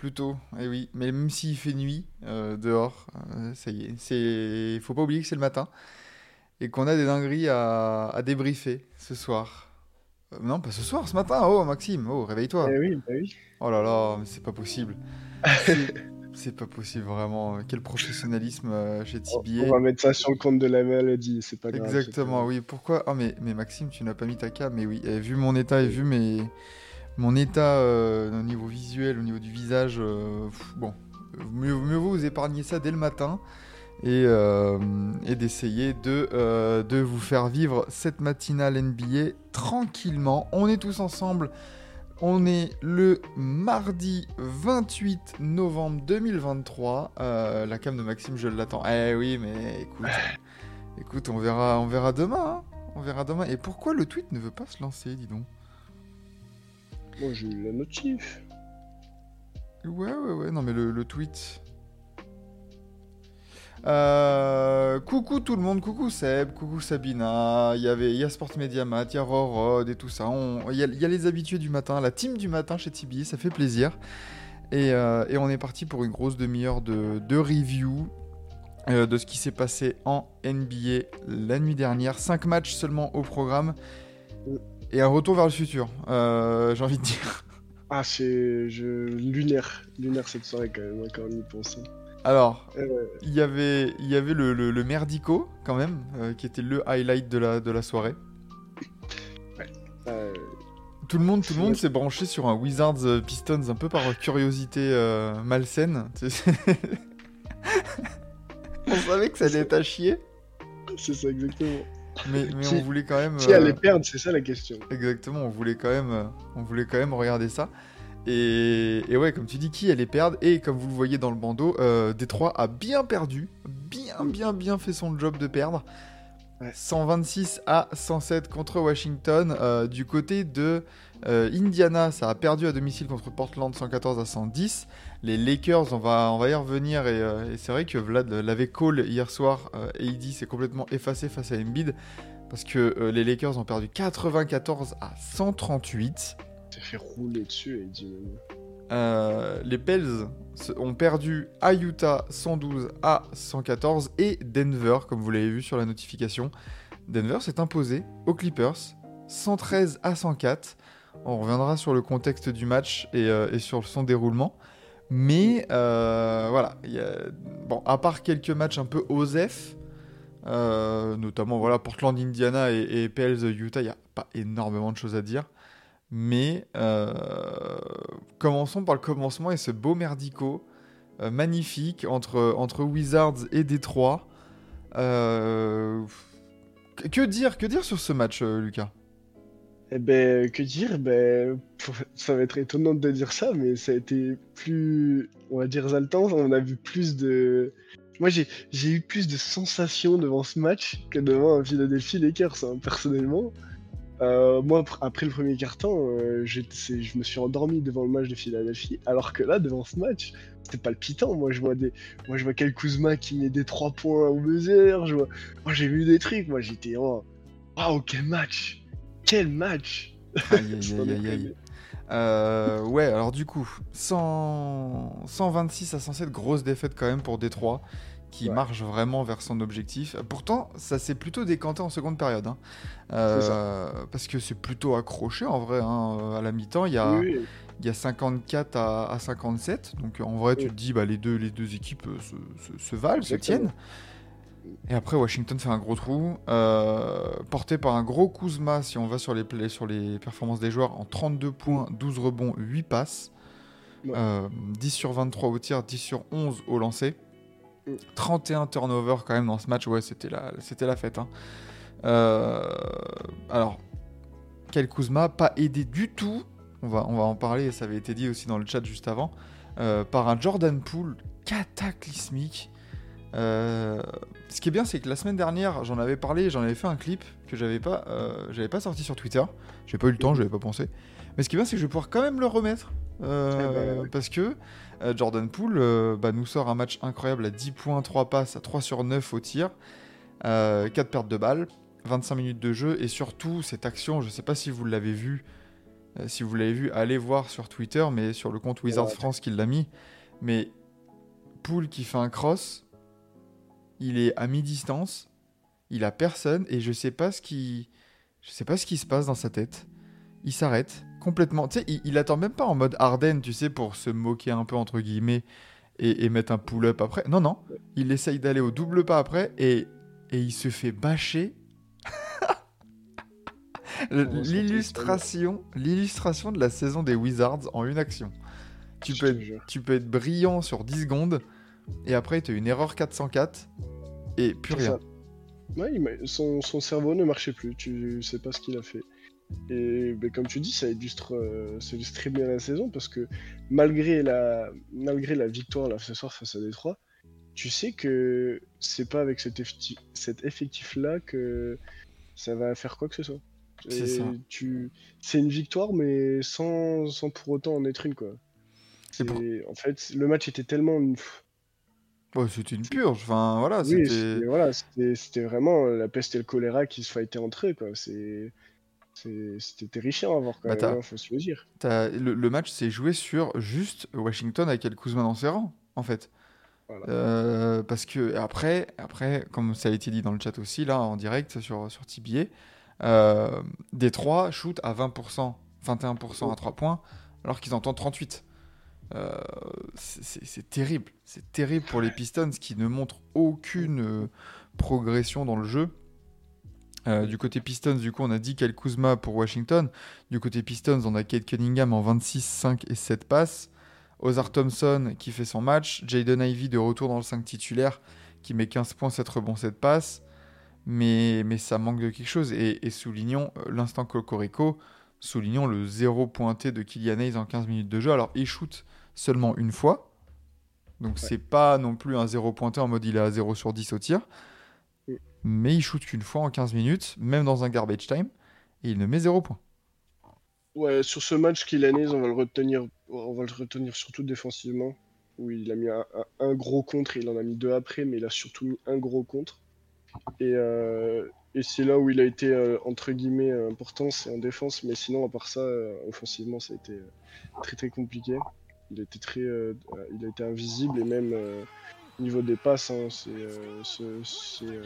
Bonjour plutôt. Eh oui, mais même s'il fait nuit euh, dehors, euh, ça y est, c'est, faut pas oublier que c'est le matin et qu'on a des dingueries à, à débriefer ce soir. Euh, non, pas ce soir, ce matin. Oh Maxime, oh réveille-toi. Eh oui, bah oui. Oh là là, mais c'est pas possible. C'est- c'est pas possible vraiment. Quel professionnalisme chez TBA. on va mettre ça sur le compte de la maladie, c'est pas grave. Exactement, oui. Pourquoi? Ah, mais, mais Maxime, tu n'as pas mis ta cam. Mais oui, et vu mon état et vu mes, mon état euh, au niveau visuel, au niveau du visage, euh, bon, mieux, vaut vous épargner ça dès le matin et, euh, d'essayer de, vous faire vivre cette matinale NBA tranquillement. On est tous ensemble. On est le mardi 28 novembre 2023. Euh, la cam de Maxime, je l'attends. Eh oui, mais écoute. Écoute, on verra, on verra demain. hein. On verra demain. Et pourquoi le tweet ne veut pas se lancer, dis donc? Moi j'ai eu la notif. Ouais, ouais, ouais. Non, mais le, le tweet. Euh, coucou tout le monde, coucou Seb, coucou Sabina, il y avait, il y a Sport il y a Rorod et tout ça. Il y, a, il y a les habitués du matin, la team du matin chez TBA, ça fait plaisir. Et, euh, et on est parti pour une grosse demi-heure de, de review euh, de ce qui s'est passé en NBA la nuit dernière. 5 matchs seulement au programme et un retour vers le futur, euh, j'ai envie de dire. Ah c'est je... lunaire. Lunaire cette soirée quand même, quand on y pense. Alors, Euh, il y avait, y avait le, le- le merdico quand même, euh, qui était le highlight de la, de la soirée. euh, Tout le monde, tout le monde s'est branché sur un Wizards Pistons un peu par curiosité malsaine. Tu sais. on savait que ça allait être à chier, c'est ça exactement. Mais, mais Qui- on voulait quand même. Qui euh, allait perdre, c'est ça la question. Exactement, on voulait quand même, euh, on voulait quand même regarder ça. Et, et ouais, comme tu dis, qui allait perdre Et comme vous le voyez dans le bandeau, euh, Détroit a bien perdu, bien, bien, bien fait son job de perdre. Ouais. 126 à 107 contre Washington. Euh, du côté de euh, Indiana, ça a perdu à domicile contre Portland 114 à 110. Les Lakers, on va, on va y revenir. Et, euh, et c'est vrai que Vlad l'avait call hier soir. Euh, AD s'est complètement effacé face à Embiid. Parce que euh, les Lakers ont perdu 94 à 138. T'as fait rouler dessus et dit. Euh, les Pels ont perdu à Utah 112 à 114 et Denver, comme vous l'avez vu sur la notification, Denver s'est imposé aux Clippers 113 à 104. On reviendra sur le contexte du match et, euh, et sur son déroulement. Mais euh, voilà, a- bon, à part quelques matchs un peu OSEF, euh, notamment voilà, Portland, Indiana et, et Utah, il n'y a pas énormément de choses à dire. Mais euh, commençons par le commencement et ce beau merdico magnifique entre, entre Wizards et Détroit. Que- dire, que dire sur ce match, Lucas? Eh ben, que dire? Ben, ça va être étonnant de dire ça, mais ça a été plus, on va dire, exaltant. On a vu plus de. Moi, j'ai eu plus de sensations devant ce match que devant un Philadelphie Lakers, hein, personnellement. Euh, moi, pr- après le premier quart-temps, euh, je me suis endormi devant le match de Philadelphie, alors que là, devant ce match, c'était palpitant. Moi, je vois des, moi, je vois Kyle Kuzma qui met des trois points au buzzer. Je vois, moi, j'ai vu des trucs. Moi, j'étais, waouh, quel match, quel match. Aïe, aïe, aïe. Euh, ouais, alors du coup, 100 126 à 107, grosse défaite quand même pour Détroit, qui Ouais. marche vraiment vers son objectif. Pourtant, ça s'est plutôt décanté en seconde période. hein. Euh, parce que c'est plutôt accroché en vrai. hein. À la mi-temps, il y a, Oui, oui. il y a 54 à, à 57. Donc en vrai, tu te dis, bah, les, deux, les deux équipes euh, se, se- se valent, se tiennent. Et après, Washington fait un gros trou, euh, porté par un gros Kuzma, si on va sur les, play- sur les performances des joueurs, en 32 points, 12 rebonds, 8 passes, Ouais. euh, 10 sur 23 au tir, 10 sur 11 au lancer, Mm. 31 turnovers quand même dans ce match, ouais, c'était la, c'était la fête. hein. Euh, alors, Kyle Kuzma, pas aidé du tout, on va, on va en parler, ça avait été dit aussi dans le chat juste avant, par un Jordan Poole cataclysmique. Euh, ce qui est bien, c'est que la semaine dernière, j'en avais parlé, j'en avais fait un clip que j'avais pas, euh, j'avais pas sorti sur Twitter. J'ai pas eu le temps, j'avais pas pensé. Mais ce qui est bien, c'est que je vais pouvoir quand même le remettre. euh, bah ouais. Parce que Jordan Poole bah, nous sort un match incroyable à 10 points, 3 passes, à 3 sur 9 au tir, euh, 4 pertes de balles, 25 minutes de jeu, et surtout cette action, je sais pas si vous l'avez vu, si vous l'avez vu, allez voir sur Twitter, mais sur le compte Wizards Ouais. France qui l'a mis. Mais Poole qui fait un cross, il est à mi-distance, il a personne, et je sais pas ce qui, je sais pas ce qui se passe dans sa tête. Il s'arrête complètement. Tu sais, il, il attend même pas en mode Arden, tu sais, pour se moquer un peu entre guillemets et, et mettre un pull-up après. Non, non. Il essaye d'aller au double pas après et, et il se fait bâcher. L'illustration, l'illustration de la saison des Wizards en une action. Tu peux, être, tu peux être brillant sur 10 secondes et après tu as une erreur 404 et plus rien. Ouais, son, son cerveau ne marchait plus, tu sais pas ce qu'il a fait. Et ben, comme tu dis, ça illustre, euh, ça illustre bien la saison parce que malgré la, malgré la victoire là, ce soir face à Détroit, tu sais que c'est pas avec cet, effectif, cet effectif-là que ça va faire quoi que ce soit. C'est. Tu... Une victoire, mais sans, sans pour autant en être une. Quoi. Pour- En fait, le match était tellement Ouais, c'était une purge. Enfin, voilà, Oui, c'était. voilà, vraiment la peste et le choléra qui se fightaient entre eux, quoi. C'est c'est- c'était terrifiant à voir quand Bah, même, hein, faut se le dire. Le, le match s'est joué sur juste Washington avec El Kuzma dans ses rangs, en fait. Voilà. Euh, parce que après, après, comme ça a été dit dans le chat aussi, là, en direct sur, sur TBA, euh, Détroit shoot à 20%, 21% à 3 points, alors qu'ils en tentent 38. Euh, c'est- terrible. C'est terrible pour les Pistons qui ne montrent aucune euh, progression dans le jeu. Euh, du côté Pistons, du coup, on a dit Kyle Kuzma pour Washington. Du côté Pistons, on a Kate Cunningham en 26, 5 et 7 passes. Ozar Thompson qui fait son match. Jaden Ivey de retour dans le 5 titulaire qui met 15 points, 7 rebonds, 7 passes. Mais, mais ça manque de quelque chose. Et, et soulignons l'instant Cocorico. Soulignons le zéro pointé de Kylian Hayes en 15 minutes de jeu. Alors, il shoot seulement une fois. Donc, c'est pas non plus un zéro pointé en mode il est à 0 sur 10 au tir. Mm. Mais il shoot qu'une fois en 15 minutes, même dans un garbage time. Et il ne met 0 point. Ouais, sur ce match qu'il a on va le retenir, on va le retenir surtout défensivement, où il a mis un, un- un gros contre, il en a mis deux après, mais il a surtout mis un gros contre. Et, euh, et c'est là où il a été euh, entre guillemets euh, important, c'est en défense, mais sinon à part ça, euh, offensivement, ça a été euh, très très compliqué. Il a été très, il a été invisible et même au niveau des passes, hein, c'est ce- c'est,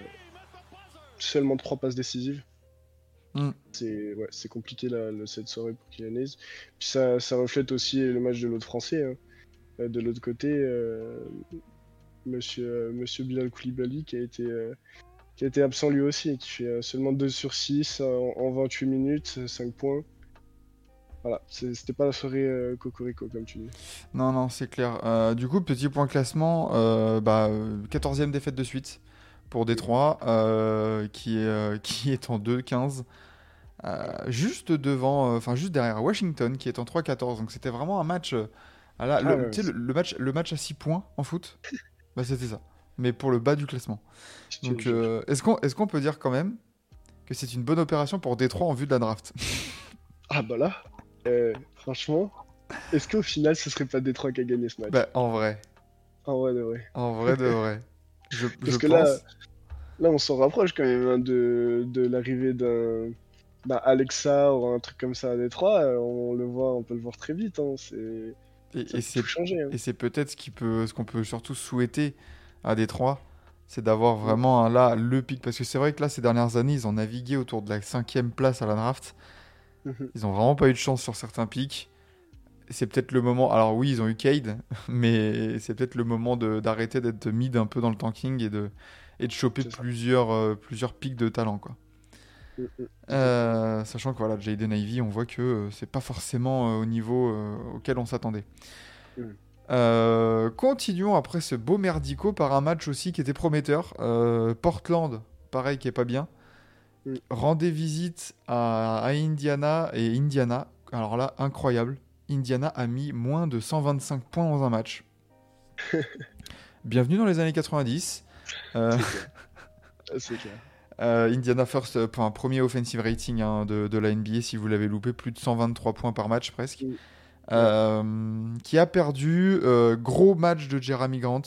seulement trois passes décisives. Mm. C'est ouais, c'est compliqué le- cette soirée pour Kylian. Puis ça, ça reflète aussi le match de l'autre français. hein. De l'autre côté, monsieur, monsieur Bilal Koulibaly qui a été qui a été absent lui aussi, et qui fait euh, seulement 2 sur 6 en, en 28 minutes, 5 points. Voilà, c'était pas la soirée euh, Cocorico comme tu dis. Non, non, c'est clair. Euh, du coup, petit point classement, euh, bah, euh, 14e défaite de suite pour Détroit, euh, qui, est, euh, qui est en 2-15. euh, juste devant, euh, enfin juste derrière Washington, qui est en 3-14. Donc c'était vraiment un match. euh, à la- Ah le, ouais, tu sais, le, le match, le match à 6 points en foot, bah, c'était ça. Mais pour le bas du classement. Donc euh, est-ce qu'on est qu'on peut dire quand même que c'est une bonne opération pour Détroit en vue de la draft? Ah bah là, euh, franchement, est-ce qu'au final ce serait pas Détroit qui a gagné ce match? Bah en vrai, Ah ouais, ouais. en vrai de vrai. Je, Parce je que pense. là, là, on s'en rapproche quand même hein, de, de l'arrivée d'un Alexa ou un truc comme ça à Détroit. euh, On le voit, on peut le voir très vite. Hein, c'est Et, c'est hein. Et c'est peut-être ce qui peut, ce qu'on peut surtout souhaiter à Détroit, c'est d'avoir vraiment un- là le pic. Parce que c'est vrai que là, ces dernières années, ils ont navigué autour de la cinquième place à la draft. Mhm. Ils ont vraiment pas eu de chance sur certains pics. C'est peut-être le moment. Alors oui, ils ont eu Cade, mais c'est peut-être le moment d'arrêter d'être mid un peu dans le tanking et de, et de choper plusieurs, euh, plusieurs pics de talent, quoi. Mm, mm. Euh, sachant que voilà, Jaden Ivey, on voit que euh, c'est pas forcément au niveau auquel on s'attendait. Mm. Euh, continuons après ce beau merdico par un match aussi qui était prometteur. Euh, Portland, pareil, qui est pas bien. Mm. rendait visite à, à Indiana et Indiana, alors là, incroyable. Indiana a mis moins de 125 points dans un match. Bienvenue dans les années 90. Euh, Ah, C'est clair. Indiana First, pour un premier offensive rating hein, de, de la NBA, si vous l'avez loupé, plus de 123 points par match presque. Mm. Euh, qui a perdu. euh, gros match de Jeremy Grant.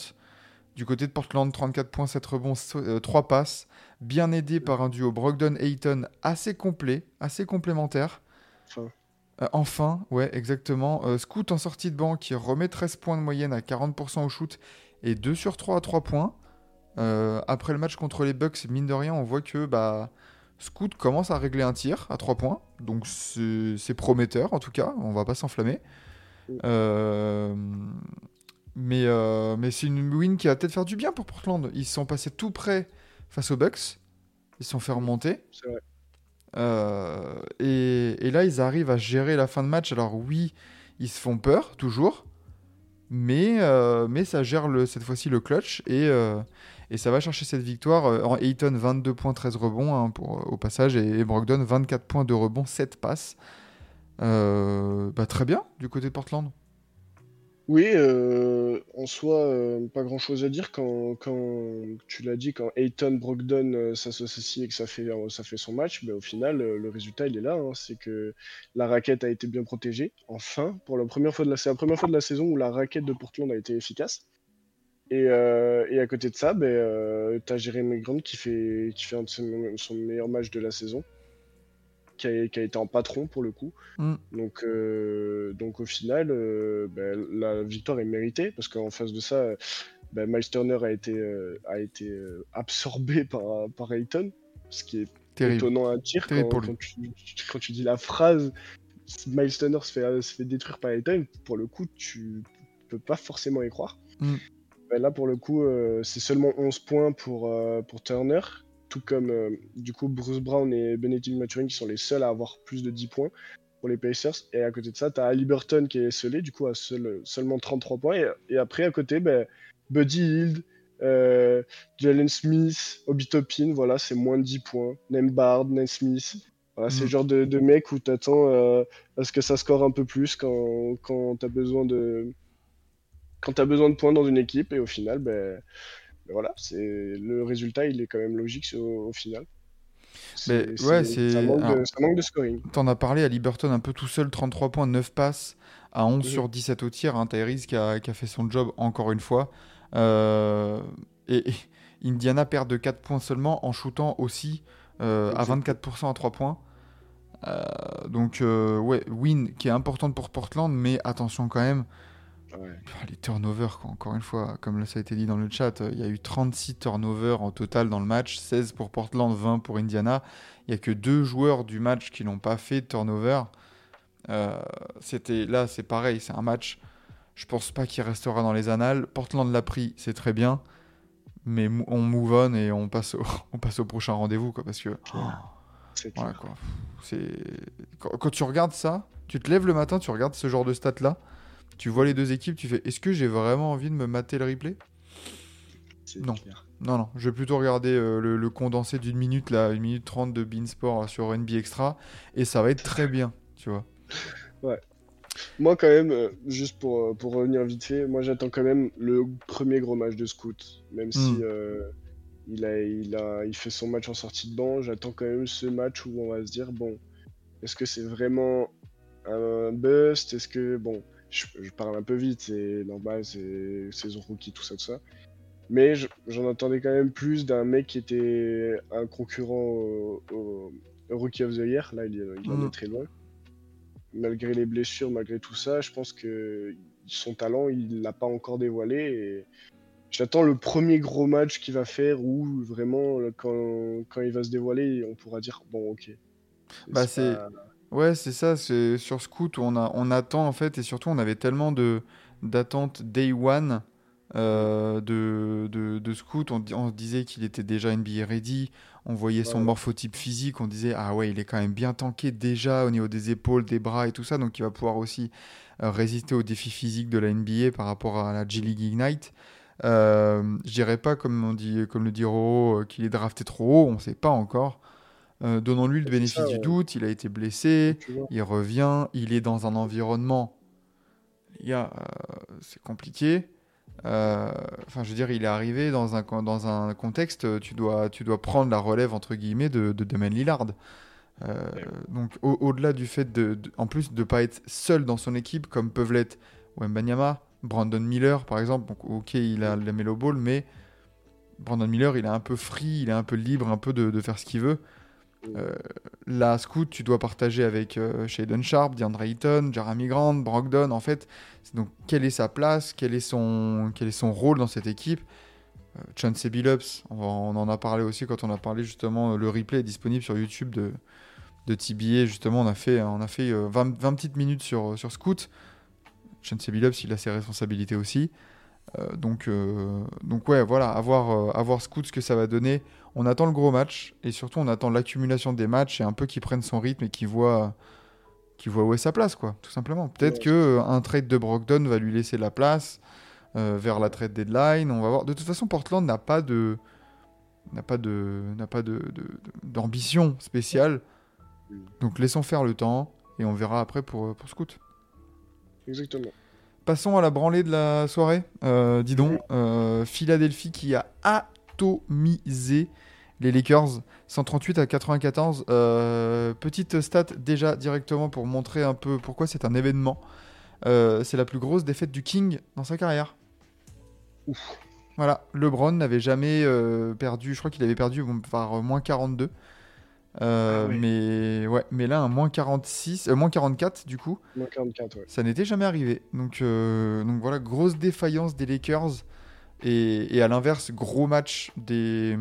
Du côté de Portland, 34 points, 7 rebonds, 3 passes. Bien aidé par un duo Brogdon-Ayton assez complet, assez complémentaire. Enfin, Euh, enfin, ouais, exactement. Euh, Scoot en sortie de banc qui remet 13 points de moyenne à 40% au shoot et 2 sur 3 à 3 points. Euh, après le match contre les Bucks, mine de rien, on voit que bah, Scoot commence à régler un tir à 3 points. Donc c'est prometteur en tout cas, on va pas s'enflammer. Euh, mais euh, mais c'est une win qui va peut-être faire du bien pour Portland. Ils sont passés tout près face aux Bucks. Ils se sont fait remonter. vrai. Euh, et, et là, ils arrivent à gérer la fin de match. Alors oui, ils se font peur, toujours. Mais, euh, mais ça gère cette fois-ci le clutch. Et, euh, et ça va chercher cette victoire. Euh, Ayton, 22 points, 13 rebonds hein, au passage. Et, et Brogdon, 24 points de rebonds, 7 passes. Bah, très bien du côté de Portland. Oui, euh, en soi, euh, pas grand-chose à dire quand, quand tu l'as dit, quand Ayton Brogdon euh, s'associe et que ça fait, euh, ça fait son match, ben, au final, le résultat, il est là. hein. c'est que la raquette a été bien protégée. Enfin, pour la première fois de la, c'est la première fois de la saison où la raquette de Portland a été efficace. Et, et à côté de ça, ben, euh, t'as Jeremy Grant qui fait, qui fait un de ses- son meilleur match de la saison, qui a, qui a été en patron pour le coup. Mm. Donc, euh, donc au final, euh, ben, la victoire est méritée parce qu'en face de ça, ben, Miles Turner a été, euh, a été absorbé par, par Ayton, ce qui est Terrible. étonnant à dire quand, tu, quand tu dis la phrase Miles Turner se fait, se fait détruire par Ayton, pour le coup, tu peux pas forcément y croire. Mm. Ben là, pour le coup, euh, c'est seulement 11 points pour, euh, pour Turner, tout comme euh, du coup Bruce Brown et Benedict Maturin qui sont les seuls à avoir plus de 10 points pour les Pacers. Et à côté de ça, tu as Halliburton qui est scellé, du coup, à seul- seulement 33 points. Et, et après, à côté, ben, Buddy Hield, euh, Jalen Smith, Obi Toppin, voilà, c'est moins de 10 points. Nembard, Naismith. Voilà, c'est Mm. le genre de, de mec où tu attends à ce que ça score un peu plus quand, quand tu as besoin de quand besoin de points dans une équipe et au final ben, voilà c'est le résultat il est quand même logique au, au final Mais ouais, c'est- ça manque, de, ça manque de scoring T'en as parlé à Liberton un peu tout seul, 33 points, 9 passes, à 11 Mhm. sur 17 au tir. Hein, Tyrese qui a, qui a fait son job encore une fois. Euh, et, et Indiana perd de 4 points seulement en shootant aussi euh, à Exact. 24% à 3 points. Euh, donc, ouais, win qui est importante pour Portland, mais attention quand même, Ouais. ah, les turnovers, quoi. encore une fois, comme ça a été dit dans le chat, euh, il y a eu 36 turnovers en total dans le match, 16 pour Portland, 20 pour Indiana. Il n'y a que deux joueurs du match qui n'ont pas fait de turnover. Euh, c'était là, c'est pareil, c'est un match. Je pense pas qu'il restera dans les annales. Portland l'a pris, c'est très bien, mais on move on et on passe au, on passe au prochain rendez-vous, quoi, parce que c'est voilà, clair. quoi. C'est quand, quand tu regardes ça, tu te lèves le matin, tu regardes ce genre de stats là, tu vois les deux équipes, tu fais est-ce que j'ai vraiment envie de me mater le replay? Non. clair. Non, non, je vais plutôt regarder euh, le, le condensé d'une minute là, une minute trente de Beansport euh, sur NB Extra, et ça va être très bien, tu vois. moi quand même euh, juste pour, pour revenir vite fait moi j'attends quand même le premier gros match de Scout même si Mm. euh, il a il a il fait son match en sortie de banc j'attends quand même ce match où on va se dire bon est-ce que c'est vraiment un bust? Est-ce que bon je, je parle un peu vite c'est normal c'est saison rookie tout ça tout ça mais je- j'en attendais quand même plus d'un mec qui était un concurrent au, au- au Rookie of the Year là il, en est très loin malgré les blessures, malgré tout ça, je pense que son talent, il l'a pas encore dévoilé. Et j'attends le premier gros match qu'il va faire où vraiment, quand, quand il va se dévoiler, on pourra dire bon, ok. Bah, c'est- pas- Ouais, c'est ça, c'est sur Scoot où on, a, on attend en fait, et surtout on avait tellement de d'attentes day one euh, de, de, de Scoot, on, on se disait qu'il était déjà NBA ready, on voyait son Ouais. morphotype physique, on disait ah ouais, il est quand même bien tanké déjà au niveau des épaules, des bras et tout ça, donc il va pouvoir aussi euh, résister aux défis physiques de la NBA par rapport à la G League Ignite. Euh, je dirais pas comme on dit, comme le dit Roro, euh, qu'il est drafté trop haut, on sait pas encore. Euh, Donnons-lui le bénéfice ça, du ouais. doute, il a été blessé, il revient, il est dans un environnement. Les gars, euh, c'est compliqué. Euh, Enfin, je veux dire, il est arrivé dans un, dans un contexte, tu dois, tu dois prendre la relève, entre guillemets, de, de Damien Lillard. Euh, Ouais. donc, au- au-delà du fait, de, de- en plus, de ne pas être seul dans son équipe, comme peuvent l'être Wembanyama, Brandon Miller, par exemple. Donc, ok, il a la Melo Ball, mais Brandon Miller, il est un peu free, il est un peu libre, un peu de, de faire ce qu'il veut. Euh, la scout, tu dois partager avec euh, Sharp, DeAndre Ayton, Jeremy Grant, Brogdon. En fait, donc quelle est sa place, quel est son, quel est son rôle dans cette équipe? Euh, Chauncey Billups, on, en a parlé aussi quand on a parlé justement. Le replay est disponible sur YouTube de, de TBA. Justement, on a fait, on a fait euh, 20, 20 petites minutes sur, sur Scout. Chauncey Billups, il a ses responsabilités aussi. Euh, donc, euh, donc ouais, voilà, à voir, euh, Scout ce que ça va donner. On attend le gros match et surtout on attend l'accumulation des matchs et un peu qu'il prenne son rythme et qu'il voit, qu'il voit où est sa place, quoi, tout simplement. Peut-être Ouais. que euh, un trade de Brogdon va lui laisser la place euh, vers la trade deadline. On va voir. De toute façon, Portland n'a pas de n'a pas de n'a pas de, d'ambition spéciale. Donc laissons faire le temps et on verra après pour pour Scout. Exactement. Passons à la branlée de la soirée. Euh, dis donc, euh, Philadelphie qui a atomisé les Lakers 138 à 94. Euh, petite stat déjà directement pour montrer un peu pourquoi c'est un événement. Euh, c'est la plus grosse défaite du King dans sa carrière. Ouf. Voilà, LeBron n'avait jamais perdu, je crois qu'il avait perdu par moins 42. Euh, Ah mais ouais, mais là un moins 46, euh, moins 44 du coup. Moins 44, ouais. Ça n'était jamais arrivé. Donc, euh, donc voilà, grosse défaillance des Lakers. Et, et à l'inverse, gros match des,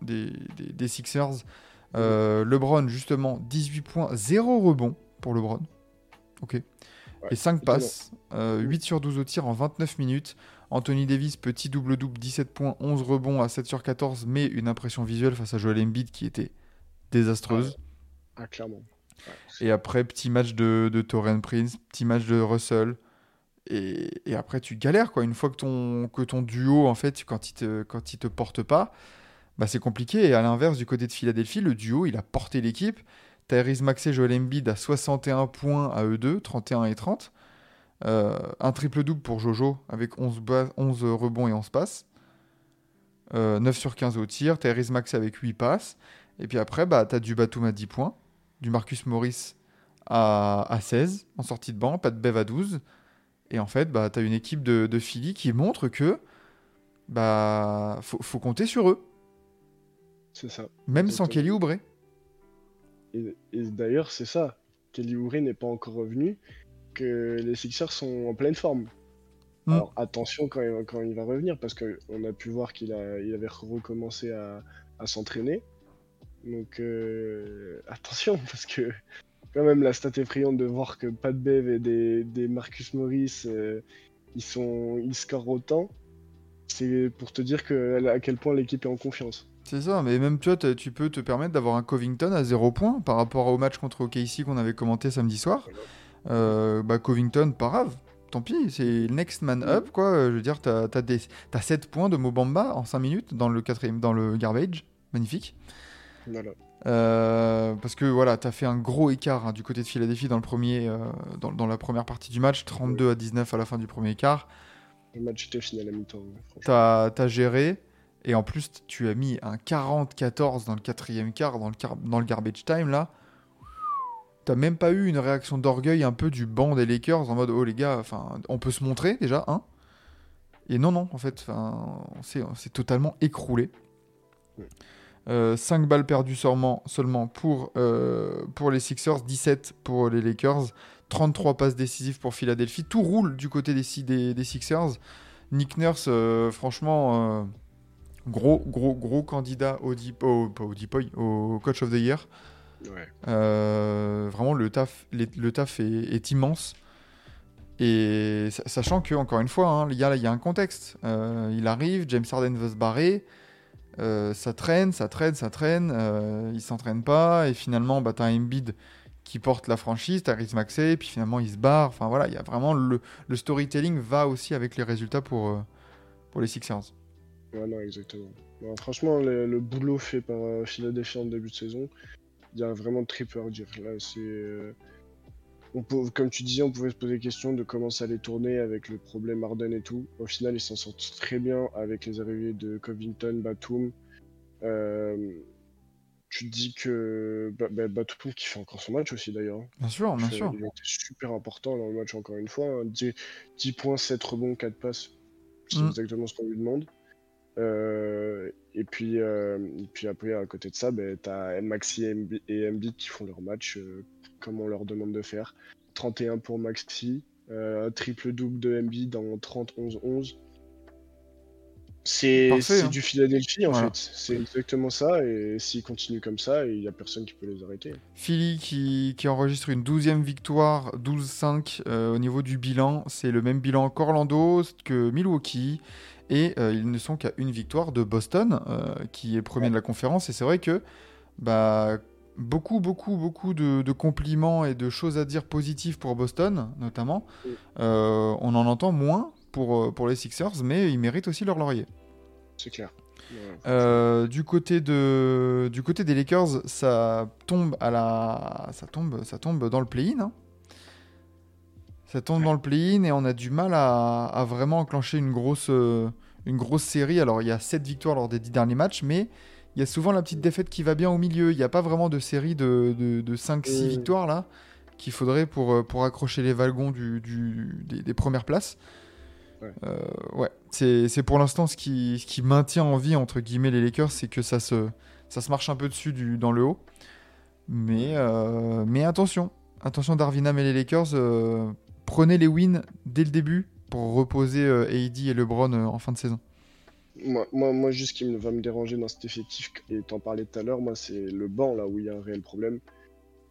des, des- des Sixers. Euh, LeBron, justement, 18 points, 0 rebond pour LeBron. Ok. et 5 étonnant. passes, euh, 8 sur 12 au tir en 29 minutes. Anthony Davis, petit double-double, 17 points, 11 rebonds à 7 sur 14, mais une impression visuelle face à Joel Embiid qui était désastreuse. Ah, clairement. Ouais, Et après, petit match de, de Torren Prince, petit match de Russell. Et, et après, tu galères, quoi. Une fois que ton, que ton duo, en fait, quand il te, quand il te porte pas, bah, c'est compliqué. Et à l'inverse, du côté de Philadelphie, le duo, il a porté l'équipe. Tyrese Maxey, Joel Embiid à 61 points à eux deux, 31 et 30. Euh, un triple-double pour Jojo avec 11, ba- 11 rebonds et 11 passes. Euh, 9 sur 15 au tir. Tyrese Maxey avec 8 passes. Et puis après, bah, tu as du Batum à 10 points, du Marcus Morris à, à 16 en sortie de banc, pas de Bev à 12. Et en fait, bah, tu as une équipe de, de Philly qui montre que bah, faut, faut compter sur eux, C'est ça. même sans. Kelly Oubre. Et, et d'ailleurs, c'est ça. Kelly Oubre n'est pas encore revenu, que les Sixers sont en pleine forme. Mm. Alors attention quand il, va- quand il va revenir, parce qu'on a pu voir qu'il il avait recommencé à, à s'entraîner. Donc euh, attention, parce que quand même la stat effrayante de voir que Pat Bev et des, des Marcus Morris, euh, ils, sont, ils scorent autant, c'est pour te dire que, à quel point l'équipe est en confiance. C'est ça, mais même tu, vois, tu peux te permettre d'avoir un Covington à 0 points par rapport au match contre OKC qu'on avait commenté samedi soir. Euh, bah, Covington, pas grave, tant pis, c'est next man up, quoi. Je veux dire, t'as as, des- t'as 7 points de Mobamba en 5 minutes dans le, quatrième, dans le garbage, magnifique. Voilà. Euh, parce que voilà, t'as fait un gros écart hein, du côté de Philadelphie dans, le premier, euh, dans, dans la première partie du match, 32 à 19 à la fin du premier quart. Le match était fini à la mi-temps. T'as as géré, et en plus, tu as mis un 40-14 dans le quatrième quart, dans le, car- dans le garbage time là. T'as même pas eu une réaction d'orgueil un peu du banc des Lakers en mode oh les gars, enfin, on peut se montrer déjà, hein Et non, non, en fait, on s'est on s'est totalement écroulé. Ouais. 5 balles perdues seulement, seulement pour, euh, pour les Sixers, 17 pour les Lakers, 33 passes décisives pour Philadelphie. Tout roule du côté des, si- des, des Sixers. Nick Nurse, euh, franchement, euh, gros, gros, gros candidat au, Deep, au, pas au Deep Boy, au Coach of the Year. Ouais. Euh, vraiment, le taf, les- le taf est, est immense. Et sa- sachant que, encore une fois, hein, il y, a, y a un contexte. Euh, il arrive, James Harden veut se barrer. Euh, ça traîne, ça traîne, ça traîne. euh, il s'entraîne pas. Et finalement, bah, t'as Embiid qui porte la franchise, t'as Rhys Maxey. Puis finalement, il se barre. Enfin voilà, il y a vraiment le, le storytelling va aussi avec les résultats pour, euh, pour les Sixers. Ouais, non, exactement. Franchement, le, boulot fait par euh, Philadelphie en début de saison, Il y a vraiment très peu à dire. Là, c'est. On peut, comme tu disais, on pouvait se poser la question de comment ça allait tourner avec le problème Harden et tout. Au final, ils s'en sortent très bien avec les arrivées de Covington, Batum. Euh, tu te dis que bah, bah, Batum qui fait encore son match aussi d'ailleurs. hein. Bien sûr, bien Fait- sûr. Il a été super important dans le match encore une fois. hein. 10, 10 points, 7 rebonds, 4 passes. C'est Mm. exactement ce qu'on lui demande. Euh, et, puis, euh, et puis après, à côté de ça, ben, t'as Maxi et Embi- et Embiid qui font leur match euh, comme on leur demande de faire. 31 pour Maxi, triple-double de Embiid en 30-11-11. C'est hein. du Philadelphie en Voilà. fait. C'est exactement ça. Et s'ils continuent comme ça, il n'y a personne qui peut les arrêter. Philly qui, qui enregistre une 12e victoire, 12-5 euh, au niveau du bilan. C'est le même bilan qu'Orlando, que Milwaukee. Et euh, ils ne sont qu'à une victoire de Boston, euh, qui est premier de la conférence. Et c'est vrai que bah, beaucoup, beaucoup, beaucoup de, de compliments et de choses à dire positives pour Boston, notamment. Mm. Euh, on en entend moins pour, pour les Sixers, mais ils méritent aussi leur laurier. C'est clair. Euh, du côté de du côté des Lakers, ça tombe à la ça tombe ça tombe dans le play-in. hein. Ça tombe dans le play-in et on a du mal à, à vraiment enclencher une grosse une grosse série. Alors il y a 7 victoires lors des 10 derniers matchs, mais il y a souvent la petite défaite qui va bien au milieu. Il n'y a pas vraiment de série de, de, de 5-6 Mm. victoires là qu'il faudrait pour, euh, pour accrocher les wagons du, du- des, des premières places. Ouais. Euh, ouais, c'est pour l'instant ce qui, ce qui maintient en vie entre guillemets les Lakers, c'est que ça se, ça se marche un peu dessus du, dans le haut. Mais, euh, mais attention, attention Darvinham et les Lakers, euh, prenez les wins dès le début pour reposer euh, AD et LeBron euh, en fin de saison. Moi, moi, moi, juste ce qui me, va me déranger dans cet effectif, et t'en parlais tout à l'heure, moi, c'est le banc là où il y a un réel problème.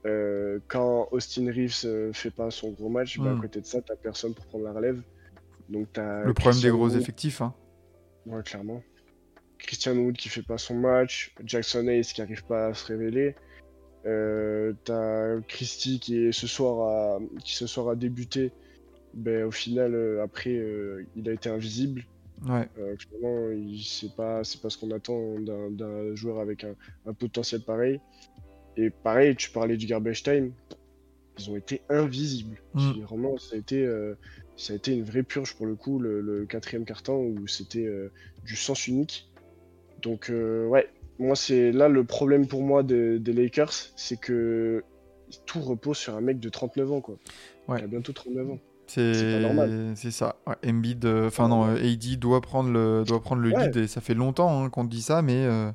Euh, quand Austin Reeves euh, fait pas son gros match, bah, à côté de ça, t'as personne pour prendre la relève. Donc t'as le problème des gros Wood- effectifs. hein. Ouais, clairement. Christian Wood qui fait pas son match, Jackson Hayes qui arrive pas à se révéler. Euh, t'as Christie qui est ce soir a, qui ce soir a débuté. Ben, au final, euh, après, euh, il a été invisible. Ouais. Euh, clairement, c'est pas, pas ce qu'on attend d'un- joueur avec un, un potentiel pareil. Et pareil, tu parlais du garbage time, ils ont été invisibles. Mm. Qui, Vraiment, ça a été, euh, ça a été une vraie purge pour le coup, le, le quatrième carton où c'était euh, du sens unique. Donc euh, ouais, moi c'est là le problème pour moi de- des Lakers, c'est que tout repose sur un mec de 39 ans quoi. Ouais. Il a bientôt 39 ans. C'est ça. Ouais, Embiid, euh, enfin non, AD doit prendre le, doit prendre le Ouais. lead et ça fait longtemps hein, qu'on dit ça, mais euh,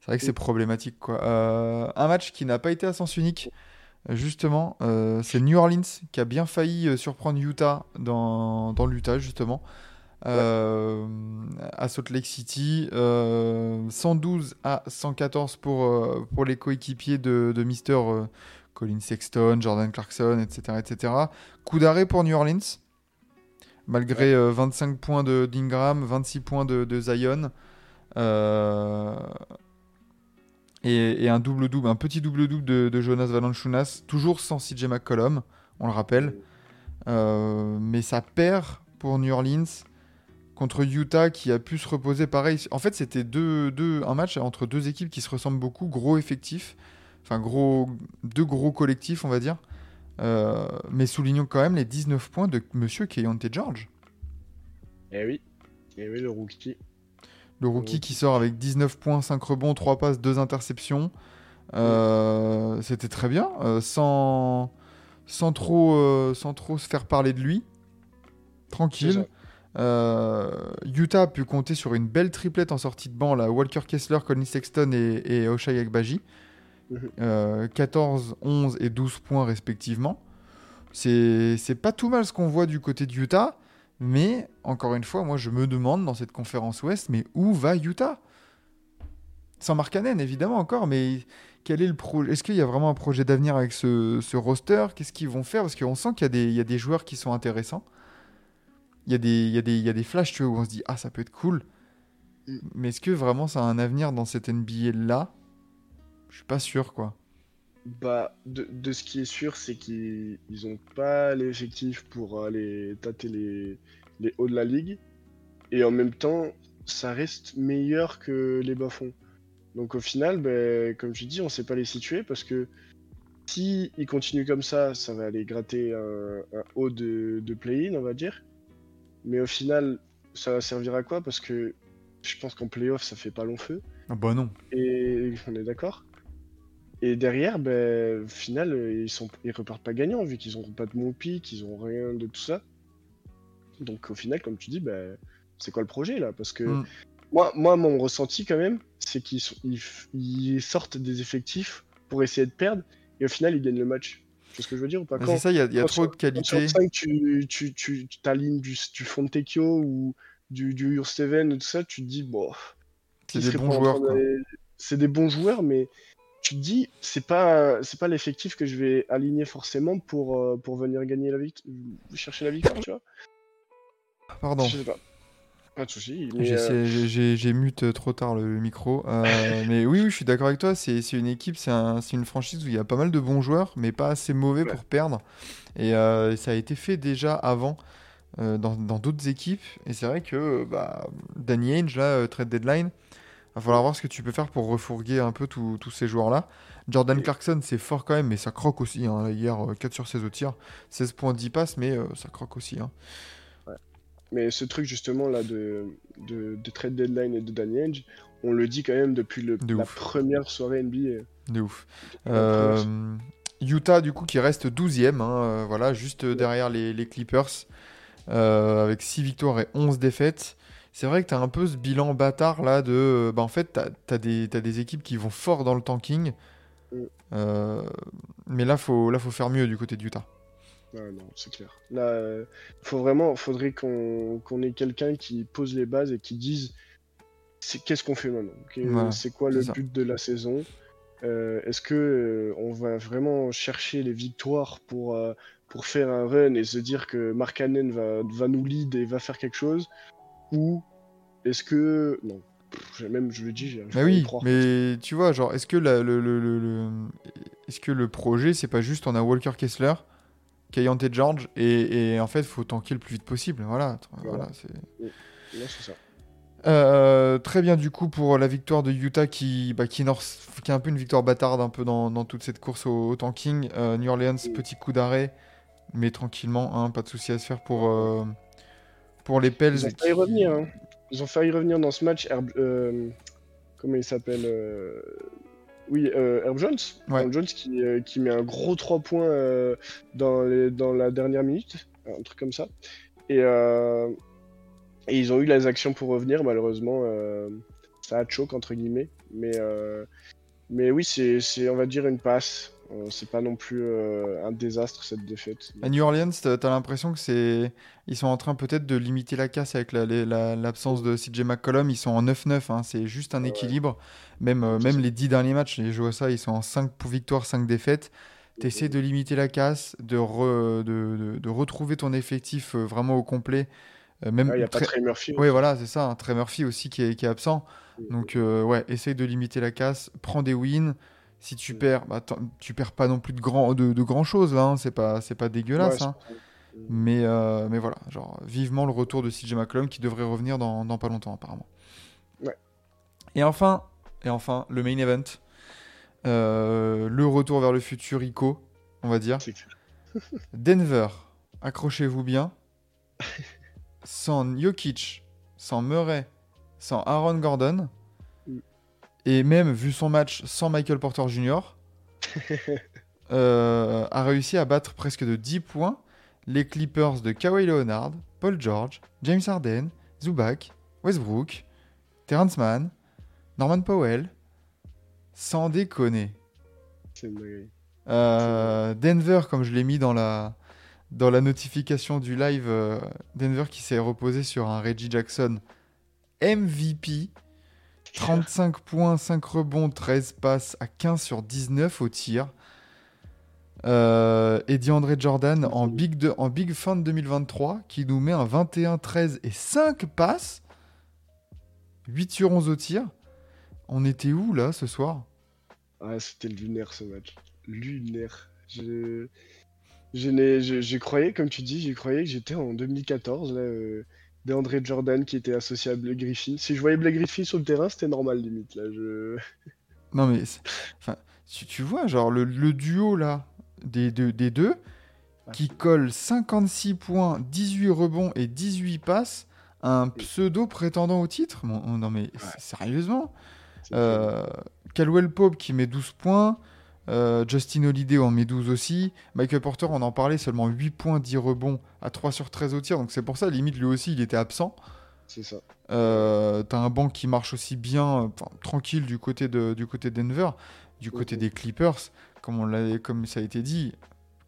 c'est vrai que c'est problématique. Quoi. Euh, un match qui n'a pas été à sens unique, justement, c'est New Orleans qui a bien failli surprendre Utah dans, dans l'Utah, justement. À Salt Lake City, euh, 112 à 114 pour, pour les coéquipiers de, de Mister Colin Sexton, Jordan Clarkson, etc. etc. Coup d'arrêt pour New Orleans, malgré euh, 25 points de d'Ingram, 26 points de, de Zion. euh, et, et un double-double, un petit double-double de, de Jonas Valanciunas, toujours sans CJ McCollum, on le rappelle. Euh, mais ça perd pour New Orleans contre Utah qui a pu se reposer pareil. En fait, c'était deux, deux, un match entre deux équipes qui se ressemblent beaucoup, gros effectifs, enfin gros, deux gros collectifs, on va dire. Euh, mais soulignons quand même les 19 points de Monsieur Keyonte George, Eh oui, eh oui le rookie. le rookie Oui. qui sort avec 19 points, 5 rebonds, 3 passes, 2 interceptions. Euh, C'était très bien, euh, sans, sans, trop, sans trop se faire parler de lui. Tranquille. Utah a pu compter sur une belle triplette en sortie de banc, là, Walker Kessler, Colin Sexton et, et Ochai Agbaji. Mhm. Euh, 14, 11 et 12 points respectivement. C'est pas tout mal ce qu'on voit du côté de Utah, mais encore une fois, moi je me demande dans cette conférence Ouest, mais où va Utah? Sans Markkanen évidemment encore, mais quel est le pro Est-ce qu'il y a vraiment un projet d'avenir avec ce, ce roster? Qu'est-ce qu'ils vont faire? Parce qu'on sent qu'il y, a des- il y a des joueurs qui sont intéressants. Il y, a des, il, y a des, il y a des flashs tu vois, où on se dit Ah, ça peut être cool. Mm. Mais est-ce que vraiment ça a un avenir dans cette NBA-là Je suis pas sûr, quoi. Bah, de, de ce qui est sûr, c'est qu'ils ils ont pas l'effectif pour aller tâter les, les hauts de la ligue. Et en même temps, ça reste meilleur que les bas-fonds. Donc au final, ben, comme je dis, on sait pas les situer parce que si il continue comme ça, ça va aller gratter un, un haut de, de play-in, on va dire. Mais au final, ça va servir à quoi? Parce que je pense qu'en play-off, ça fait pas long feu. Ah bah non. Et on est d'accord? Et derrière, ben, au final, euh, ils, sont, ils repartent pas gagnants vu qu'ils n'ont pas de mon pic, ils ont rien de tout ça. Donc au final, comme tu dis, ben, c'est quoi le projet là? Parce que Mm. moi, moi, mon ressenti quand même, c'est qu'ils ils, ils sortent des effectifs pour essayer de perdre et au final, ils gagnent le match. Vois ce que je veux dire ou pas? Quand- C'est ça, il y a, y trop de qualité. sur 5, tu, tu, tu, tu t'alignes du, du Fontecchio ou du, du Ursteven et tout ça, tu te dis, bon, C'est des bons joueurs. C'est des bons joueurs, mais tu te dis, c'est pas, c'est pas l'effectif que je vais aligner forcément pour, euh, pour venir gagner la victoire, chercher la victoire, tu vois. Pardon. Je sais pas. Pas de soucis. J'ai- euh, J'ai mute trop tard le, le micro. Euh, mais oui, oui, je suis d'accord avec toi. C'est une équipe, c'est un- une franchise où il y a pas mal de bons joueurs, mais pas assez mauvais Ouais. pour perdre. Et euh, ça a été fait déjà avant euh, dans d'autres équipes. Et c'est vrai que bah, Danny Ainge, là, euh, trade deadline, va falloir voir ce que tu peux faire pour refourguer un peu tous ces joueurs-là. Jordan Et- Clarkson, c'est fort quand même, mais ça croque aussi. hein. Hier, euh, 4 sur 16 au tir, 16 points, 10 passes, mais euh, ça croque aussi. hein. Mais ce truc justement là de, de, de trade deadline et de Danny Ainge, on le dit quand même depuis le, De la ouf. première soirée NBA. De ouf. Euh, Utah, du coup, qui reste 12e, hein, euh, voilà, juste derrière les, les Clippers, euh, avec 6 victoires et 11 défaites. C'est vrai que tu as un peu ce bilan bâtard là de. euh, Bah, en fait, tu as, des t'as des équipes qui vont fort dans le tanking. Mm. Euh, mais là, faut, là, faut faire mieux du côté de Utah. Non, c'est clair. Là, euh, faut vraiment, faudrait qu'on ait quelqu'un qui pose les bases et qui dise c'est- qu'est-ce qu'on fait maintenant? Voilà, C'est quoi le ça. but de la saison? Euh, Est-ce que on va vraiment chercher les victoires pour, pour faire un run et se dire que Mark Cannon va, va nous lead et va faire quelque chose? Ou est-ce que. Non, Pff, j'ai- même je le dis, j'arrive Mais y oui, croire. mais tu vois, genre, est-ce que, la- le, le- le- le- est-ce que le projet, c'est pas juste on a Walker Kessler, Kayante George, et, et en fait, faut tanker le plus vite possible. Voilà, voilà c'est. Ça. Euh, très bien du coup pour la victoire de Utah qui, bah, qui, est un peu une victoire bâtarde un peu dans, dans toute cette course au, au tanking. Euh, New Orleans, petit coup d'arrêt, mais tranquillement, hein, pas de souci à se faire pour, euh, pour les Pels. Ils ont qui- failli revenir. Hein. Ils ont failli revenir dans ce match. Herb, euh, comment il s'appelle euh, Oui, euh, Herb Jones. Ouais. Herb Jones qui, qui met un gros 3 points dans, les- dans la dernière minute. Un truc comme ça. Et, et ils ont eu les actions pour revenir. Malheureusement, ça a choc entre guillemets. Mais, mais oui, c'est, on va dire, une passe. Euh, c'est pas non plus euh, un désastre cette défaite. À New Orleans, t'as l'impression que c'est. Ils sont en train peut-être de limiter la casse avec la- les- la- l'absence de CJ McCollum. Ils sont en 9-9, hein, c'est juste un Ouais. équilibre. Même, euh, même les 10 derniers matchs, les joueurs ça, ils sont en 5 victoires, 5 défaites. T'essaies de limiter la casse, de, re- de, de- de retrouver ton effectif vraiment au complet. Même Il n'y a pas très- Trey Murphy. Oui, voilà, c'est ça. hein. Trey Murphy aussi qui est, qui est absent. Donc, euh, ouais, essaye de limiter la casse, prends des wins. Si tu perds, bah, tu perds pas non plus de grand, de, de grand chose là. hein. C'est pas, c'est pas dégueulasse. Ouais, hein. Mais, euh, mais voilà, genre, vivement le retour de CJ McCollum qui devrait revenir dans, dans pas longtemps, apparemment. Ouais. Et enfin, et enfin, le main event. Euh, le retour vers le futur ICO, on va dire. Denver, accrochez-vous bien. Sans Jokic, sans Murray, sans Aaron Gordon. Et même vu son match sans Michael Porter Jr., euh, a réussi à battre presque de 10 points les Clippers de Kawhi Leonard, Paul George, James Harden, Zubac, Westbrook, Terrence Mann, Norman Powell, sans déconner. Euh, Denver, comme je l'ai mis dans la, dans la notification du live, euh, Denver qui s'est reposé sur un Reggie Jackson MVP. 35 points, 5 rebonds, 13 passes à 15 sur 19 au tir. Euh, et DeAndre Jordan en big, de, en big fin de 2023 qui nous met un 21, 13 et 5 passes. 8 sur 11 au tir. On était où là ce soir? Ah, c'était lunaire ce match. Lunaire. Je, je, n'ai- je, je croyais, comme tu dis, j'y croyais que j'étais en 2014, là, euh, DeAndre Jordan qui était associé à Blake Griffin. Si je voyais Blake Griffin sur le terrain, c'était normal limite. Là, je... Non, mais enfin, tu, tu vois, genre le, le duo là des deux, des deux qui colle 56 points, 18 rebonds et 18 passes à un pseudo prétendant au titre? Bon, oh, non, mais sérieusement? Euh, Caldwell Pope qui met 12 points. Euh, Justin Holiday en met 12 aussi. Michael Porter, on en parlait, seulement 8 points, 10 rebonds à 3 sur 13 au tir. Donc c'est pour ça, limite, lui aussi, il était absent. c'est ça. Euh, T'as un banc qui marche aussi bien, euh, tranquille du côté de du côté de Denver, du côté Mhm. des Clippers, comme on l'a, comme ça a été dit,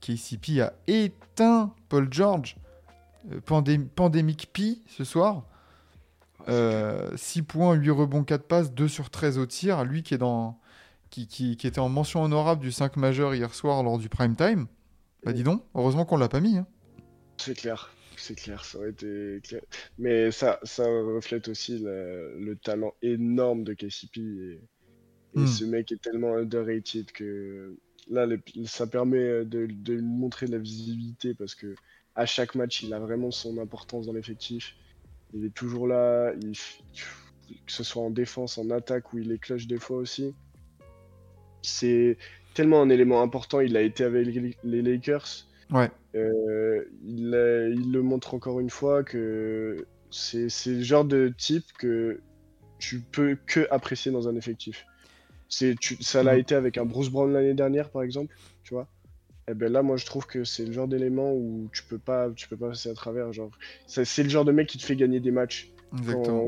KCP a éteint Paul George, euh, pandé- pandémique P ce soir. Euh, 6 points, 8 rebonds, 4 passes, 2 sur 13 au tir. Lui qui est dans qui, qui- qui était en mention honorable du 5 majeur hier soir lors du prime time. Bah dis donc, heureusement qu'on l'a pas mis. hein. C'est clair, c'est clair, ça aurait été clair. Mais ça, ça reflète aussi le, le talent énorme de KCP. Et, et Hmm. ce mec est tellement underrated que là, le- ça permet de, de lui montrer de la visibilité parce que à chaque match, il a vraiment son importance dans l'effectif. Il est toujours là, il que ce soit en défense, en attaque, où il est clutch des fois aussi. C'est tellement un élément important. Il a été avec les- Lakers. Ouais. Euh, il, a- il le montre encore une fois que c'est le genre de type que tu peux que apprécier dans un effectif. C'est tu, ça l'a Mhm. été avec un Bruce Brown l'année dernière par exemple, tu vois. Et ben là, moi je trouve que c'est le genre d'élément où tu peux pas, tu peux pas passer à travers. Genre, c'est le genre de mec qui te fait gagner des matchs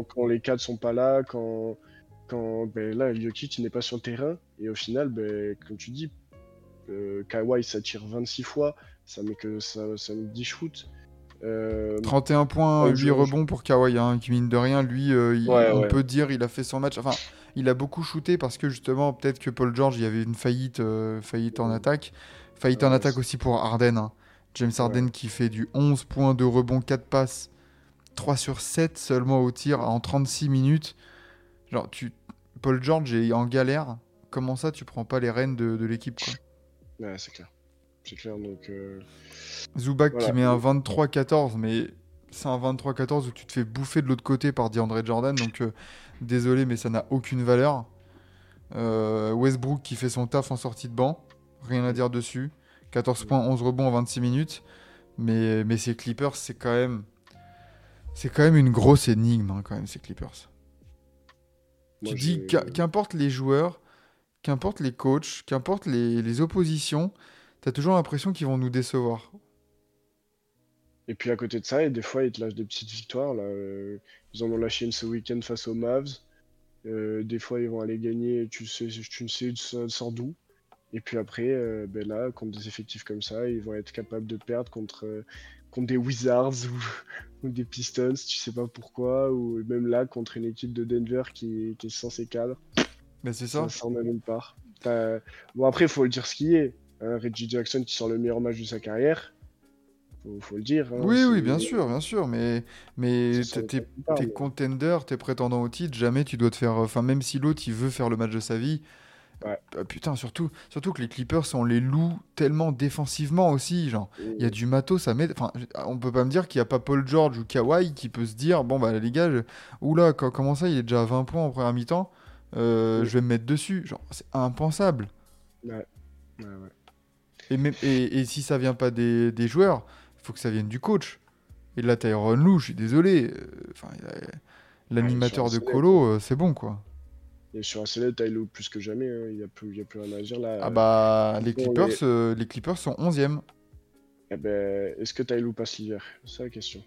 quand les cadres sont pas là, quand, quand ben là, Jokic n'est pas sur le terrain, et au final, ben, comme tu dis, euh, Kawhi ça tire 26 fois, ça met que ça, ça met 10 shoots. Euh, 31 points, Ouais, 8 je- rebonds pour Kawhi, hein, qui mine de rien, lui, euh, il- Ouais, on ouais. peut dire il a fait son match. Enfin, il a beaucoup shooté parce que justement, peut-être que Paul George, il y avait une faillite, euh, faillite en attaque. Faillite en attaque aussi pour Harden. hein. James Harden qui fait du 11 points de rebond, 4 passes, 3 sur 7 seulement au tir en 36 minutes. Genre, tu... Paul George est en galère. Comment ça, tu prends pas les rênes de, de l'équipe quoi ouais, c'est clair. C'est clair, donc... euh, Zubac Voilà. qui met un 23-14, mais c'est un 23-14 où tu te fais bouffer de l'autre côté par DeAndre Jordan, donc euh, désolé, mais ça n'a aucune valeur. Euh, Westbrook qui fait son taf en sortie de banc, rien à dire dessus. 14 points, 11 rebonds en 26 minutes. Mais, mais ces Clippers, c'est quand même. C'est quand même une grosse énigme, hein, quand même, ces Clippers. Moi, tu dis, qu'importe les joueurs, qu'importe les coachs, qu'importe les, les oppositions, t'as toujours l'impression qu'ils vont nous décevoir. Et puis à côté de ça, et des fois, ils te lâchent des petites victoires. Là. euh, Ils en ont lâché une ce week-end face aux Mavs. Euh, des fois, ils vont aller gagner, tu sais, tu ne sais sort d'où. Et puis après, euh, ben là, contre des effectifs comme ça, ils vont être capables de perdre contre, euh, contre des Wizards ou, ou des Pistons, tu sais pas pourquoi, ou même là, contre une équipe de Denver qui, qui est censée cadre. Mais c'est ça. Ça, en a même part. Bon, après, il faut le dire ce qui est. hein, Reggie Jackson qui sort le meilleur match de sa carrière. Faut, faut le dire. hein, Oui, oui, bien sûr, bien sûr, mais, mais t'es mais- contender, t'es prétendant au titre, jamais tu dois te faire. Enfin, même si l'autre il veut faire le match de sa vie. Ouais. euh, putain, surtout, surtout que les Clippers, on les loue tellement défensivement aussi. Genre, il y a du matos à mettre. Enfin, on peut pas me dire qu'il n'y a pas Paul George ou Kawhi qui peut se dire bon, bah les gars, je- oula, co- comment ça, il est déjà à 20 points en première mi-temps, euh, Oui. je vais me mettre dessus. Genre, c'est impensable. Ouais, ouais. Et, même, et, et si ça vient pas des, des joueurs, il faut que ça vienne du coach. Et là, Tyron Lou, je suis désolé. euh, Enfin, il a- l'animateur de Colo, euh, c'est bon quoi. Et sur un CD, Tylo plus que jamais, hein, il n'y a, plus- il a plus rien à dire là. Ah bah, les Clippers, euh, les Clippers sont 11e. Eh ben, Est-ce que Tylo passe l'hiver? C'est la question.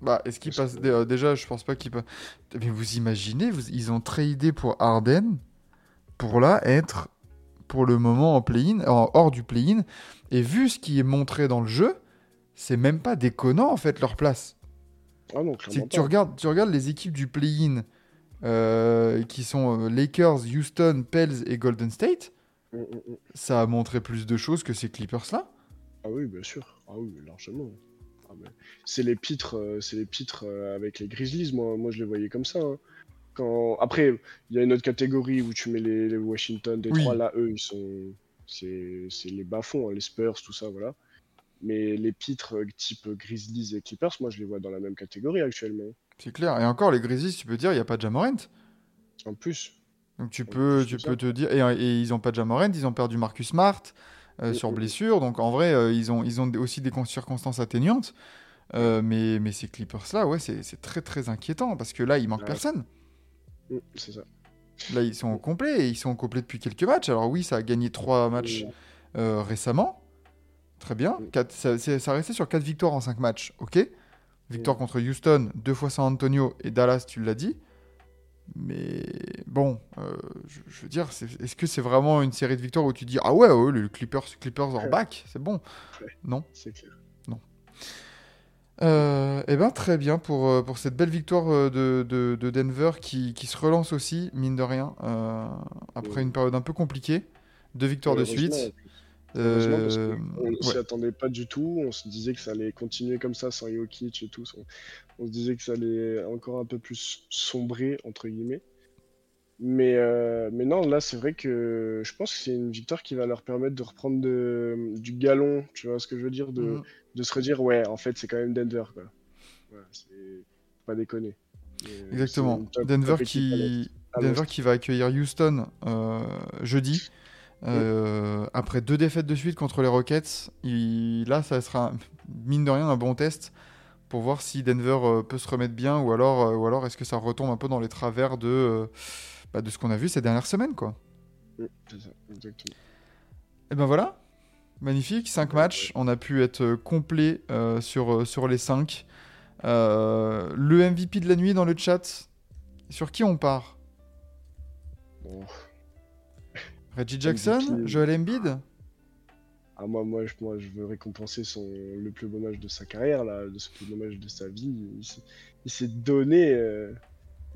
Bah, est-ce que- dé- euh, Déjà, je pense pas qu'ils passent. Mais vous imaginez, vous- ils ont tradé pour Harden pour là être pour le moment en play-in, hors du play-in. Et vu ce qui est montré dans le jeu, c'est même pas déconnant en fait leur place. Ah non, C'est que tu regardes, tu regardes les équipes du play-in euh, qui sont euh, Lakers, Houston, Pels et Golden State. Mm, mm, mm. Ça a montré plus de choses que ces Clippers-là. Ah oui, bien sûr. Ah oui, largement. Ah ben, C'est les pitres, euh, c'est les pitres euh, avec les Grizzlies. Moi, moi, je les voyais comme ça. hein. Quand... Après, il y a une autre catégorie où tu mets les, les Washington, Détroit. Oui. Là, eux, ils sont, c'est c'est les bas-fonds, hein, les Spurs, tout ça, voilà. Mais les pitres type Grizzlies et Clippers, moi je les vois dans la même catégorie actuellement. C'est clair. Et encore, les Grizzlies, tu peux dire, il n'y a pas de Jamorant. En plus. Donc tu En peux, tu peux ça. te dire. Et, et ils n'ont pas de Jamorant, ils ont perdu Marcus Smart euh, Mm, sur mm. blessure. Donc en vrai, euh, ils, ont, ils ont aussi des con- circonstances atténuantes. Euh, mais, mais ces Clippers-là, ouais, c'est c'est très très inquiétant parce que là, il manque Ouais. personne. Mm, C'est ça. Là, ils sont au complet et ils sont au complet depuis quelques matchs. Alors oui, ça a gagné trois matchs euh, récemment. Très bien. Mm. Quatre- ça, ça restait sur 4 victoires en 5 matchs. Ok. Victoire contre Houston, deux fois San Antonio et Dallas, tu l'as dit. Mais bon, euh, je, je veux dire, est-ce que c'est vraiment une série de victoires où tu dis Ah ouais, ouais, le Clippers, Clippers are back, c'est bon Ouais. Non C'est clair. Euh, Eh ben très bien pour, euh, pour cette belle victoire euh, de, de- de Denver qui, qui se relance aussi, mine de rien, euh, après Ouais. une période un peu compliquée. Deux victoires de suite. Heureusement, parce Euh, qu'on ne s'y attendait pas du tout. On se disait que ça allait continuer comme ça sans Jokic et tout. On, on se disait que ça allait encore un peu plus sombrer, entre guillemets. Mais, euh, mais non, là, c'est vrai que je pense que c'est une victoire qui va leur permettre de reprendre de- du galon. Tu vois ce que je veux dire de, Mhm. de se redire, ouais, en fait, c'est quand même Denver. Quoi. C'est pas déconner. Exactement. top- Denver, top qui va accueillir Houston euh, jeudi. Euh, Après deux défaites de suite contre les Rockets, il- là, ça sera, mine de rien, un bon test pour voir si Denver euh, peut se remettre bien ou alors, euh, ou alors est-ce que ça retombe un peu dans les travers de, bah, de ce qu'on a vu ces dernières semaines. Quoi. Mm, c'est ça, exactement. Et ben voilà, magnifique, 5 matchs, on a pu être complet euh, sur, sur les 5. le MVP de la nuit dans le chat, sur qui on part? Bon. Reggie Jackson MVP. Joel Embiid Ah, moi, moi, je, moi, je veux récompenser son, le plus beau match de sa carrière, là, de ce plus beau match de sa vie. Il s'est- donné, euh,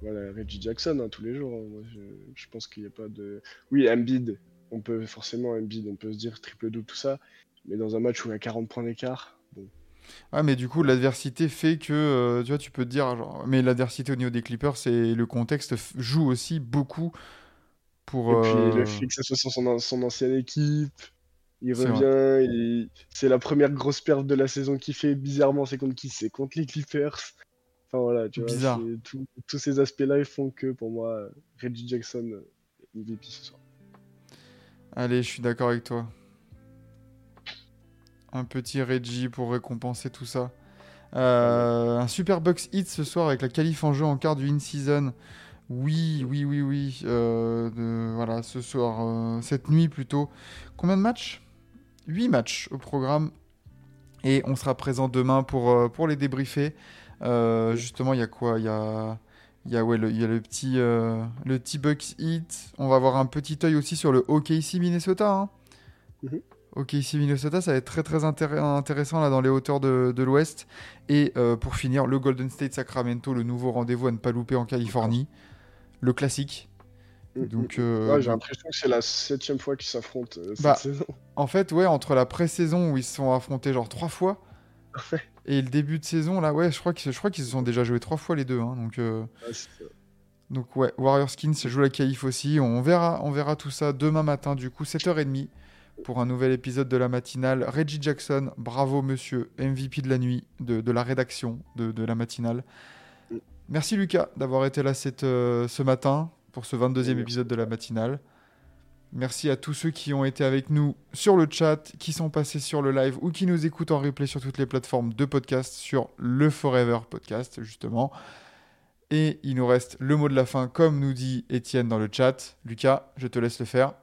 voilà, Reggie Jackson, hein, tous les jours. hein. Moi, je, je pense qu'il n'y a pas de. Oui, Embiid, on peut forcément, Embiid, on peut se dire triple-double, tout ça. Mais dans un match où il y a 40 points d'écart, bon. Ouais, mais du coup, l'adversité fait que, euh, tu vois, tu peux te dire, genre, mais l'adversité au niveau des Clippers, c'est le contexte joue aussi beaucoup pour. Et puis euh, le fait que ça soit son, ancienne équipe, il revient, il- c'est la première grosse perte de la saison qu'il fait. Bizarrement, c'est contre qui? C'est contre les Clippers. Enfin voilà, tu vois, Bizarre. tout- tous ces aspects-là, font que pour moi, Reggie Jackson, euh, MVP ce soir. Allez, je suis d'accord avec toi. Un petit Reggie pour récompenser tout ça. Euh, un super Bucks hit ce soir avec la qualif en jeu en quart du in-season. Oui, oui, oui, oui. euh, de- voilà, ce soir, euh, cette nuit plutôt. Combien de matchs? 8 matchs au programme. Et on sera présent demain pour, euh, pour les débriefer. Euh, justement, il y a quoi? Il y a, y a, ouais, le, y a le petit, le petit Bucks hit. On va avoir un petit œil aussi sur le OKC Minnesota. Hein. Mhm. OKC Minnesota, ça va être très très intér- intéressant là dans les hauteurs de, de l'Ouest. Et euh, pour finir, le Golden State Sacramento, le nouveau rendez-vous à ne pas louper en Californie. Le classique. Donc, euh, Ouais, j'ai l'impression que c'est la septième fois qu'ils s'affrontent euh, cette Bah, saison. en fait, ouais, entre la pré-saison où ils se sont affrontés genre trois fois et le début de saison, là, ouais, je crois qu'ils je crois qu'ils se sont déjà joués trois fois les deux. hein, donc, euh, Ouais, donc, ouais, Warrior Skins joue la qualif aussi. On verra, on verra tout ça demain matin, du coup, 7h30 pour un nouvel épisode de la matinale. Reggie Jackson, bravo monsieur, MVP de la nuit, de, de la rédaction de, de la matinale. Merci Lucas d'avoir été là cette, euh, ce matin pour ce 22e Merci. épisode de la matinale. Merci à tous ceux qui ont été avec nous sur le chat, qui sont passés sur le live ou qui nous écoutent en replay sur toutes les plateformes de podcast, sur le Forever Podcast, justement. Et il nous reste le mot de la fin, comme nous dit Étienne dans le chat. Lucas, je te laisse le faire.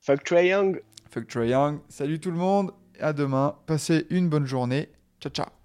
Fuck Trae Young Fuck Trae Young. Salut tout le monde. À demain. Passez une bonne journée. Ciao, ciao.